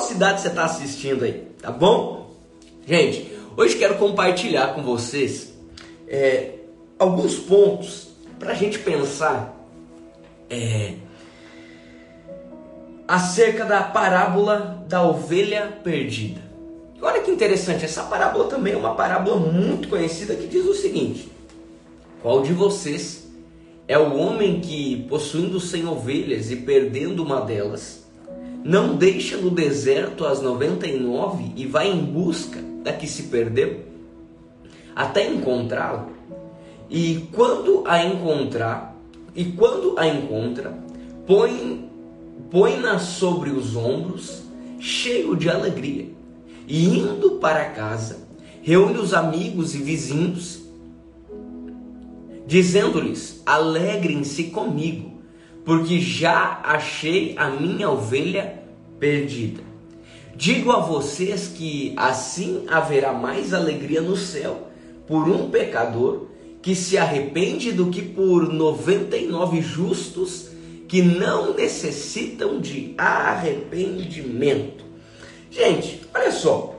cidade você está assistindo aí, tá bom? Gente, hoje quero compartilhar com vocês é, alguns pontos para a gente pensar é, acerca da parábola da ovelha perdida. Olha que interessante, essa parábola também é uma parábola muito conhecida que diz o seguinte: Qual de vocês é o homem que, possuindo cem ovelhas e perdendo uma delas, não deixa no deserto as 99 e vai em busca da que se perdeu, até encontrá-la? E quando a encontrar, e quando a encontra, põe põe-na sobre os ombros, cheio de alegria, e indo para casa, reúne os amigos e vizinhos, dizendo-lhes: Alegrem-se comigo, porque já achei a minha ovelha perdida. Digo a vocês que assim haverá mais alegria no céu por um pecador que se arrepende do que por 99 justos que não necessitam de arrependimento. Gente, olha só,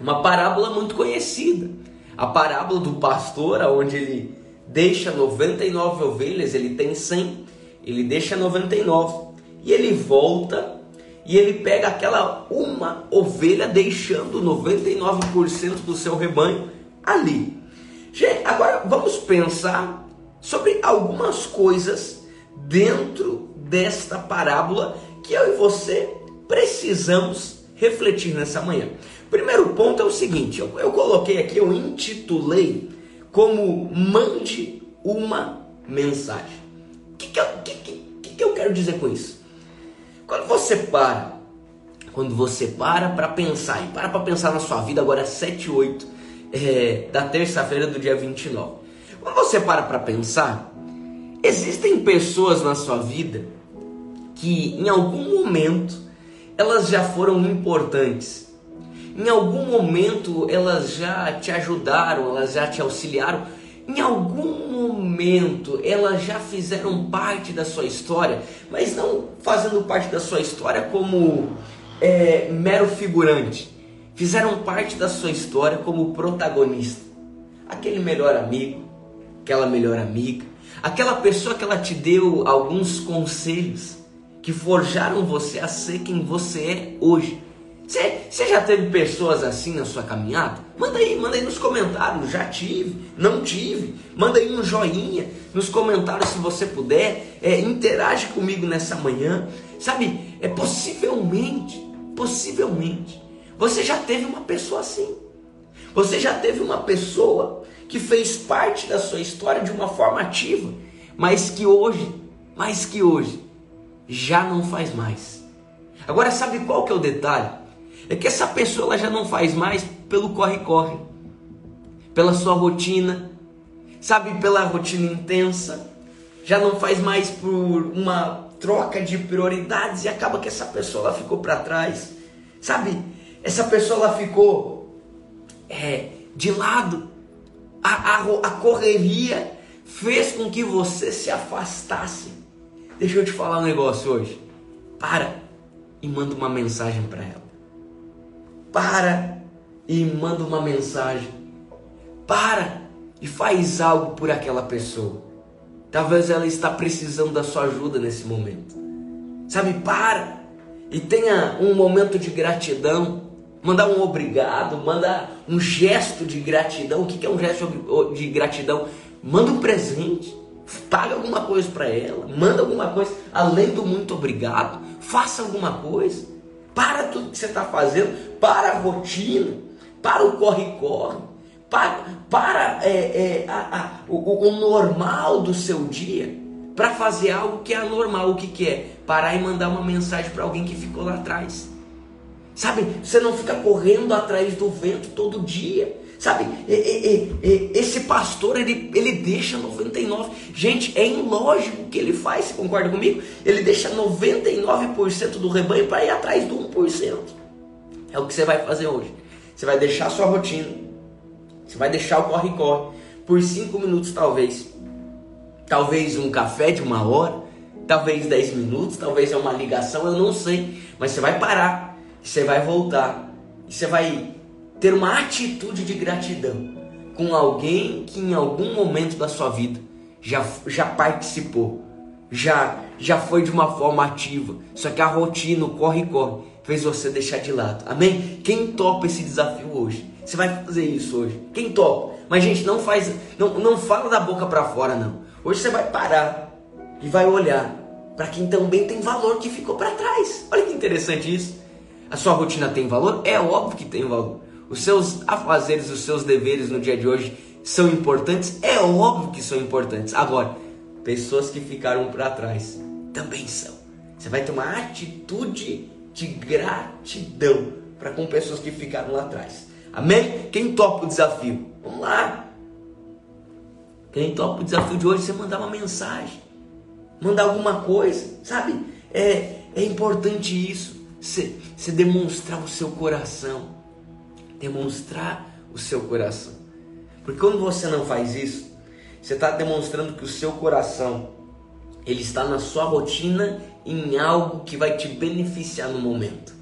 uma parábola muito conhecida. A parábola do pastor, onde ele deixa 99 ovelhas, ele tem 100, ele deixa 99 e ele volta e ele pega aquela uma ovelha deixando 99% do seu rebanho ali. Gente, agora vamos pensar sobre algumas coisas dentro desta parábola que eu e você precisamos refletir nessa manhã. Primeiro ponto é o seguinte: eu, eu coloquei aqui, eu intitulei como mande uma mensagem. O que, que, que, que, que eu quero dizer com isso? Quando você para, quando você para para pensar, e para para pensar na sua vida agora é 7 e 8 é, da terça-feira do dia 29. Quando você para para pensar, Existem pessoas na sua vida que em algum momento elas já foram importantes. Em algum momento elas já te ajudaram, elas já te auxiliaram. Em algum momento elas já fizeram parte da sua história, mas não fazendo parte da sua história como é, mero figurante. Fizeram parte da sua história como protagonista. Aquele melhor amigo, aquela melhor amiga, Aquela pessoa que ela te deu alguns conselhos que forjaram você a ser quem você é hoje. Você, já teve pessoas assim na sua caminhada? Manda aí, manda aí nos comentários. Já tive, não tive. Manda aí um joinha nos comentários se você puder. É, interage comigo nessa manhã. Sabe, é possivelmente, possivelmente, você já teve uma pessoa assim. Você já teve uma pessoa que fez parte da sua história de uma forma ativa, mas que hoje, mais que hoje, já não faz mais. Agora sabe qual que é o detalhe? É que essa pessoa ela já não faz mais pelo corre-corre, pela sua rotina, sabe, pela rotina intensa, já não faz mais por uma troca de prioridades e acaba que essa pessoa ela ficou para trás, sabe? Essa pessoa ela ficou é, de lado a, a, a correria fez com que você se afastasse. Deixa eu te falar um negócio hoje. Para e manda uma mensagem para ela. Para e manda uma mensagem. Para e faz algo por aquela pessoa. Talvez ela está precisando da sua ajuda nesse momento. Sabe, para e tenha um momento de gratidão mandar um obrigado, mandar um gesto de gratidão. O que é um gesto de gratidão? Manda um presente, paga alguma coisa para ela, manda alguma coisa além do muito obrigado, faça alguma coisa. Para tudo que você está fazendo, para a rotina, para o corre-corre, para, para é, é, a, a, o, o normal do seu dia, para fazer algo que é anormal. O que, que é? Parar e mandar uma mensagem para alguém que ficou lá atrás. Sabe, você não fica correndo atrás do vento todo dia. Sabe, esse pastor, ele, ele deixa 99. Gente, é ilógico que ele faz, você concorda comigo? Ele deixa 99% do rebanho para ir atrás do 1%. É o que você vai fazer hoje. Você vai deixar a sua rotina. Você vai deixar o corre-corre. Por 5 minutos, talvez. Talvez um café de uma hora. Talvez 10 minutos. Talvez é uma ligação, eu não sei. Mas você vai parar você vai voltar você vai ter uma atitude de gratidão com alguém que em algum momento da sua vida já, já participou, já, já foi de uma forma ativa, só que a rotina, o corre-corre, fez você deixar de lado. Amém? Quem topa esse desafio hoje? Você vai fazer isso hoje. Quem topa? Mas gente, não faz, não, não fala da boca para fora não. Hoje você vai parar e vai olhar para quem também tem valor que ficou para trás. Olha que interessante isso. A sua rotina tem valor? É óbvio que tem valor. Os seus afazeres, os seus deveres no dia de hoje são importantes? É óbvio que são importantes. Agora, pessoas que ficaram para trás também são. Você vai ter uma atitude de gratidão para com pessoas que ficaram lá atrás. Amém? Quem topa o desafio? Vamos lá. Quem topa o desafio de hoje, você mandar uma mensagem, mandar alguma coisa, sabe? É, é importante isso. Você, demonstrar o seu coração. Demonstrar o seu coração. Porque quando você não faz isso, você está demonstrando que o seu coração ele está na sua rotina em algo que vai te beneficiar no momento.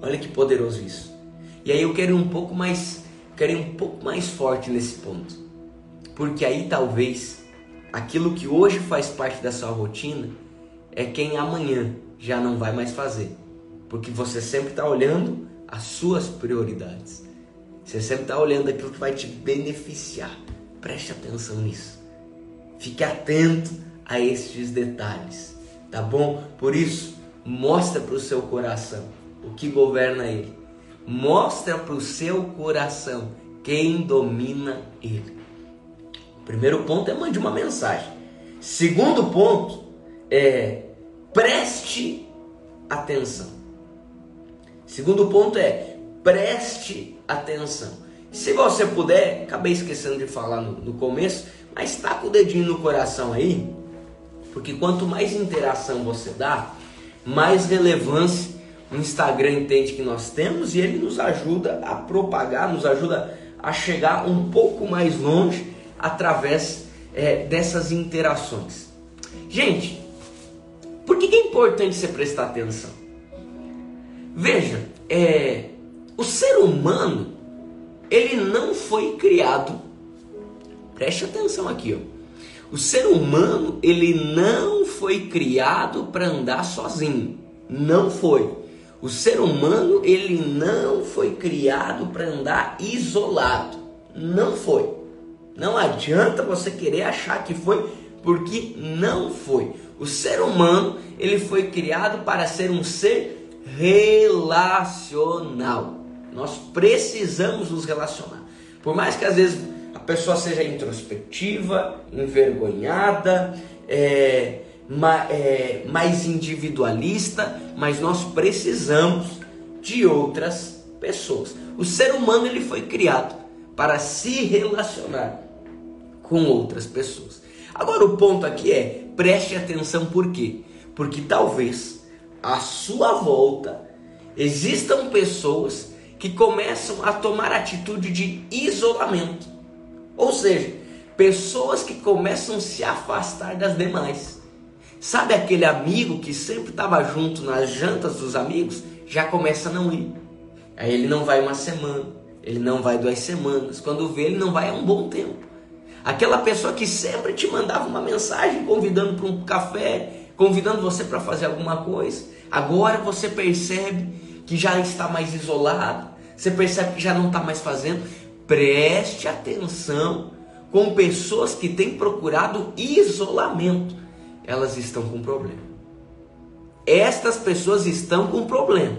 Olha que poderoso isso. E aí eu quero ir um pouco mais, quero um pouco mais forte nesse ponto. Porque aí talvez aquilo que hoje faz parte da sua rotina é quem amanhã já não vai mais fazer. Porque você sempre está olhando as suas prioridades. Você sempre está olhando aquilo que vai te beneficiar. Preste atenção nisso. Fique atento a estes detalhes, tá bom? Por isso, mostra para o seu coração o que governa ele. Mostra para o seu coração quem domina ele. Primeiro ponto é mande uma mensagem. Segundo ponto é preste atenção. Segundo ponto é preste atenção. Se você puder, acabei esquecendo de falar no, no começo, mas está com o dedinho no coração aí, porque quanto mais interação você dá, mais relevância o Instagram entende que nós temos e ele nos ajuda a propagar, nos ajuda a chegar um pouco mais longe através é, dessas interações. Gente, por que, é importante você prestar atenção? Veja, é, o ser humano ele não foi criado. Preste atenção aqui, ó. O ser humano ele não foi criado para andar sozinho. Não foi. O ser humano ele não foi criado para andar isolado. Não foi. Não adianta você querer achar que foi, porque não foi. O ser humano ele foi criado para ser um ser relacional. Nós precisamos nos relacionar. Por mais que às vezes a pessoa seja introspectiva, envergonhada, é, ma, é, mais individualista, mas nós precisamos de outras pessoas. O ser humano ele foi criado para se relacionar com outras pessoas. Agora o ponto aqui é preste atenção por quê? Porque talvez à sua volta existam pessoas que começam a tomar atitude de isolamento. Ou seja, pessoas que começam a se afastar das demais. Sabe aquele amigo que sempre estava junto nas jantas dos amigos? Já começa a não ir. Aí ele não vai uma semana, ele não vai duas semanas. Quando vê, ele não vai há um bom tempo. Aquela pessoa que sempre te mandava uma mensagem convidando para um café, convidando você para fazer alguma coisa. Agora você percebe que já está mais isolado, você percebe que já não está mais fazendo. Preste atenção com pessoas que têm procurado isolamento elas estão com problema. Estas pessoas estão com problema.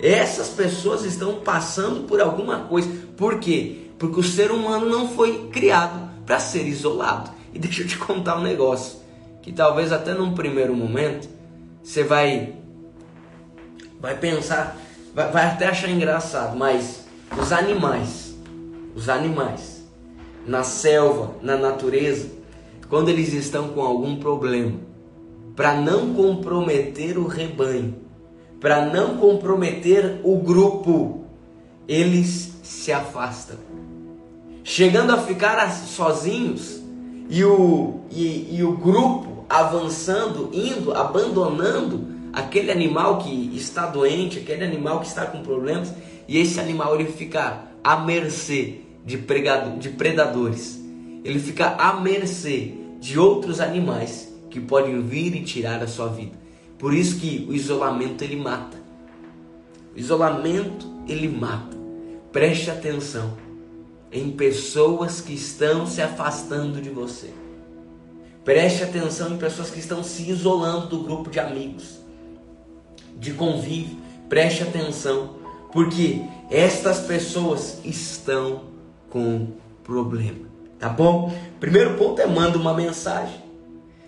Essas pessoas estão passando por alguma coisa. Por quê? Porque o ser humano não foi criado para ser isolado. E deixa eu te contar um negócio que talvez até num primeiro momento você vai vai pensar, vai, vai até achar engraçado, mas os animais, os animais na selva, na natureza, quando eles estão com algum problema, para não comprometer o rebanho, para não comprometer o grupo, eles se afastam, chegando a ficar sozinhos e o, e, e o grupo avançando, indo, abandonando aquele animal que está doente, aquele animal que está com problemas, e esse animal ele fica à mercê de, de predadores. Ele fica à mercê de outros animais que podem vir e tirar a sua vida. Por isso que o isolamento ele mata. O isolamento ele mata. Preste atenção em pessoas que estão se afastando de você. Preste atenção em pessoas que estão se isolando do grupo de amigos, de convívio. Preste atenção, porque estas pessoas estão com problema. Tá bom? Primeiro ponto é manda uma mensagem.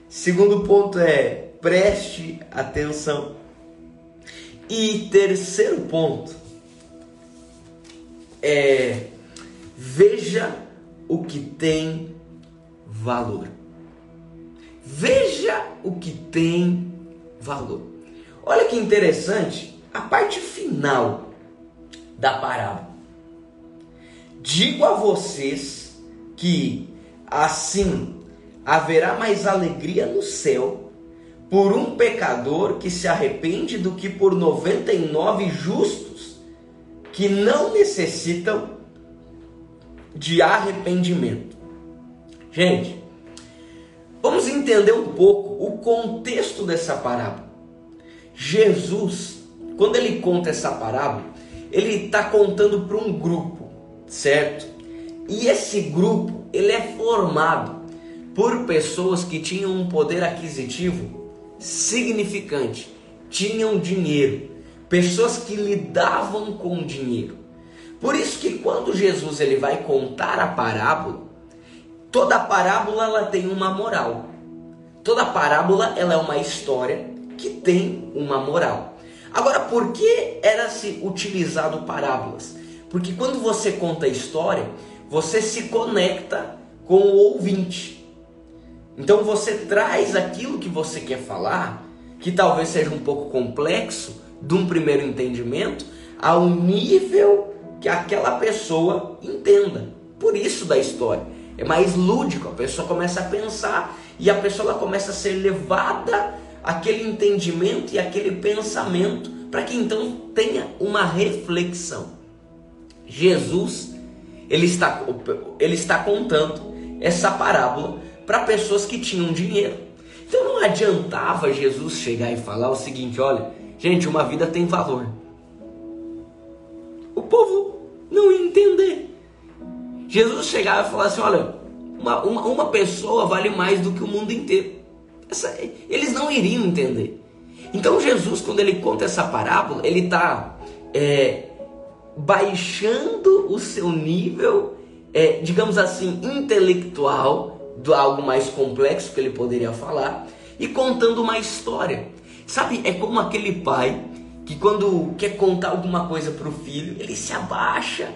Segundo ponto é preste atenção. E terceiro ponto é veja o que tem valor. Veja o que tem valor. Olha que interessante a parte final da parábola. Digo a vocês que assim haverá mais alegria no céu por um pecador que se arrepende do que por 99 justos que não necessitam de arrependimento. Gente, vamos entender um pouco o contexto dessa parábola. Jesus, quando ele conta essa parábola, ele está contando para um grupo, certo? E esse grupo ele é formado por pessoas que tinham um poder aquisitivo significante, tinham dinheiro, pessoas que lidavam com dinheiro. Por isso que quando Jesus ele vai contar a parábola, toda parábola ela tem uma moral. Toda parábola ela é uma história que tem uma moral. Agora, por que era se utilizado parábolas? Porque quando você conta a história, você se conecta com o ouvinte. Então você traz aquilo que você quer falar, que talvez seja um pouco complexo, de um primeiro entendimento, ao nível que aquela pessoa entenda. Por isso da história. É mais lúdico, a pessoa começa a pensar e a pessoa ela começa a ser levada àquele entendimento e aquele pensamento para que então tenha uma reflexão. Jesus, ele está, ele está contando essa parábola para pessoas que tinham dinheiro. Então não adiantava Jesus chegar e falar o seguinte: olha, gente, uma vida tem valor. O povo não ia entender. Jesus chegava e falava assim: olha, uma, uma, uma pessoa vale mais do que o mundo inteiro. Essa, eles não iriam entender. Então Jesus, quando ele conta essa parábola, ele está é, baixando o seu nível, é, digamos assim, intelectual, do algo mais complexo que ele poderia falar, e contando uma história. Sabe, é como aquele pai que quando quer contar alguma coisa para o filho, ele se abaixa.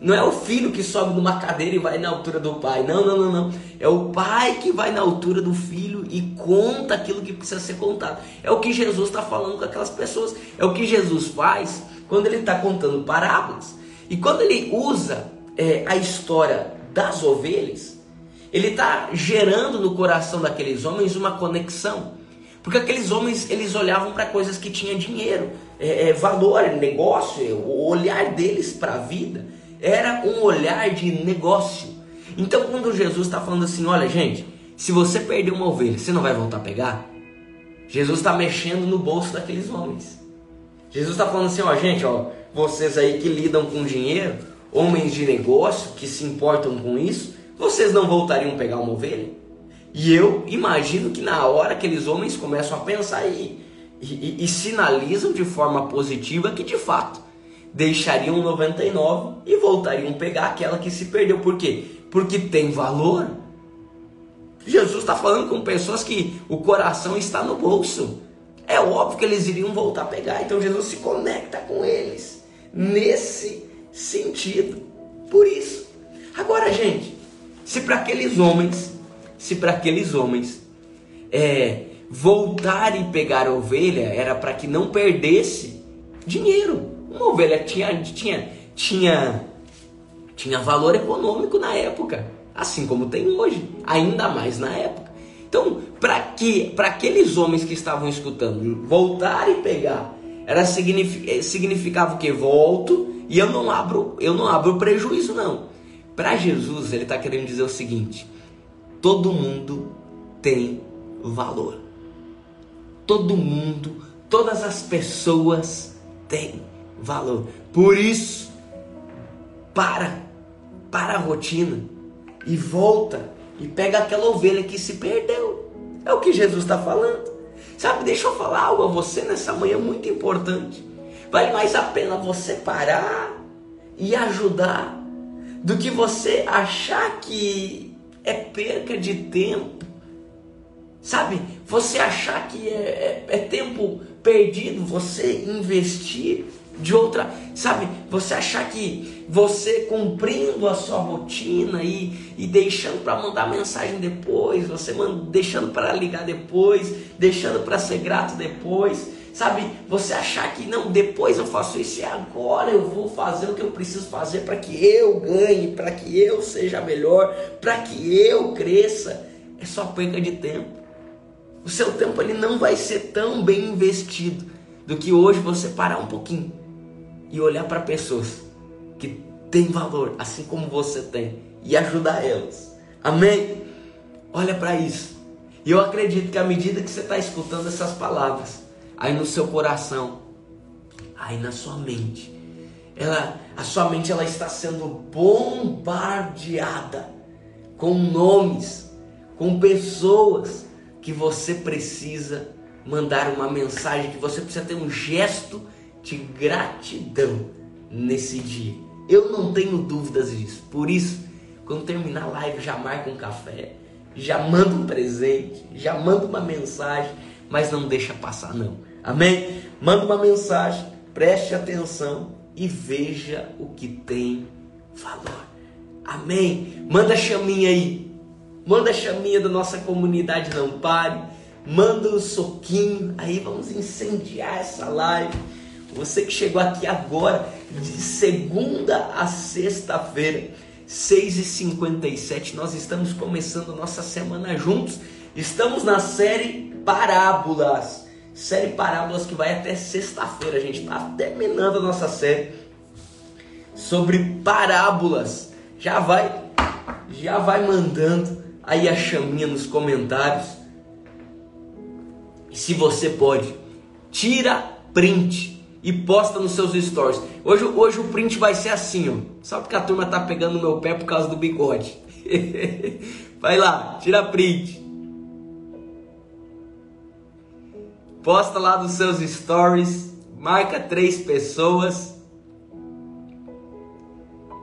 Não é o filho que sobe numa cadeira e vai na altura do pai. Não, não, não, não. É o pai que vai na altura do filho e conta aquilo que precisa ser contado. É o que Jesus está falando com aquelas pessoas. É o que Jesus faz quando ele está contando parábolas. E quando ele usa é, a história das ovelhas, ele está gerando no coração daqueles homens uma conexão. Porque aqueles homens, eles olhavam para coisas que tinham dinheiro, é, é, valor, negócio, o olhar deles para a vida era um olhar de negócio. Então quando Jesus está falando assim, olha gente, se você perder uma ovelha, você não vai voltar a pegar? Jesus está mexendo no bolso daqueles homens. Jesus está falando assim, ó gente, ó, vocês aí que lidam com dinheiro, homens de negócio que se importam com isso, vocês não voltariam a pegar uma ovelha? E eu imagino que na hora aqueles homens começam a pensar e, e, e sinalizam de forma positiva que de fato deixariam 99 e voltariam pegar aquela que se perdeu. Por quê? Porque tem valor. Jesus está falando com pessoas que o coração está no bolso. É óbvio que eles iriam voltar a pegar. Então Jesus se conecta com eles nesse sentido. Por isso. Agora, gente, se para aqueles homens se para aqueles homens é, voltar e pegar a ovelha era para que não perdesse dinheiro. Uma ovelha tinha, tinha, tinha, tinha valor econômico na época, assim como tem hoje, ainda mais na época. Então, para que para aqueles homens que estavam escutando voltar e pegar, era eh, significava o que volto e eu não abro, eu não abro prejuízo não. Para Jesus, ele está querendo dizer o seguinte: todo mundo tem valor. Todo mundo, todas as pessoas têm valor. Por isso, para, para a rotina e volta e pega aquela ovelha que se perdeu. É o que Jesus está falando. Sabe, deixa eu falar algo a você nessa manhã muito importante. Vale mais a pena você parar e ajudar do que você achar que é perca de tempo. Sabe, você achar que é, é, é tempo perdido, você investir de outra, sabe? Você achar que você cumprindo a sua rotina e, e deixando para mandar mensagem depois, você deixando para ligar depois, deixando para ser grato depois, sabe? Você achar que não, depois eu faço isso e agora eu vou fazer o que eu preciso fazer para que eu ganhe, para que eu seja melhor, para que eu cresça, é só perca de tempo. O seu tempo ele não vai ser tão bem investido do que hoje você parar um pouquinho e olhar para pessoas que têm valor, assim como você tem, e ajudar elas. Amém? Olha para isso. E eu acredito que à medida que você está escutando essas palavras, aí no seu coração, aí na sua mente, ela, a sua mente ela está sendo bombardeada com nomes, com pessoas que você precisa mandar uma mensagem, que você precisa ter um gesto de gratidão nesse dia. Eu não tenho dúvidas disso. Por isso, quando terminar a live, já marca um café, já manda um presente, já manda uma mensagem, mas não deixa passar não. Amém? Manda uma mensagem, preste atenção e veja o que tem valor. Amém? Manda chaminha aí. Manda chaminha da nossa comunidade não pare. Manda o um soquinho. Aí vamos incendiar essa live você que chegou aqui agora, de segunda a sexta-feira, 6h57, nós estamos começando nossa semana juntos. Estamos na série Parábolas. Série Parábolas que vai até sexta-feira. A gente está terminando a nossa série sobre parábolas. Já vai, já vai mandando aí a chaminha nos comentários. E se você pode, tira print e posta nos seus stories. Hoje, hoje o print vai ser assim, ó. Só porque a turma tá pegando no meu pé por causa do bigode. vai lá, tira print. Posta lá nos seus stories, marca três pessoas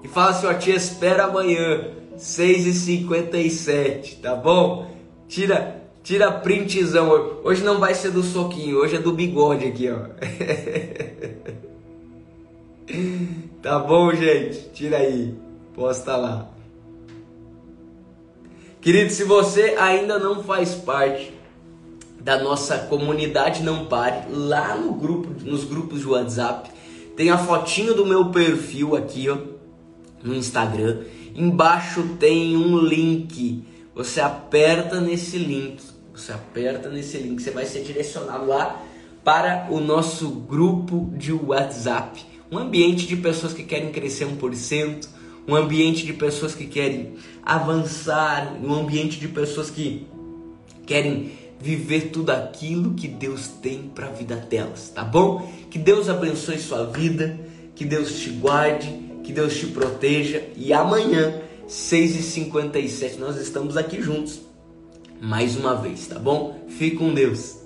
e fala assim, ó, te espero amanhã, 6h57, tá bom? Tira, Tira printzão. Hoje não vai ser do soquinho, hoje é do bigode aqui, ó. tá bom, gente? Tira aí. Posta lá. Querido, se você ainda não faz parte da nossa comunidade Não Pare, lá no grupo, nos grupos de WhatsApp, tem a fotinho do meu perfil aqui, ó, no Instagram. Embaixo tem um link. Você aperta nesse link você aperta nesse link, você vai ser direcionado lá para o nosso grupo de WhatsApp. Um ambiente de pessoas que querem crescer 1%, um ambiente de pessoas que querem avançar, um ambiente de pessoas que querem viver tudo aquilo que Deus tem para a vida delas, tá bom? Que Deus abençoe sua vida, que Deus te guarde, que Deus te proteja e amanhã, 6h57, nós estamos aqui juntos mais uma vez, tá bom? Fique com Deus.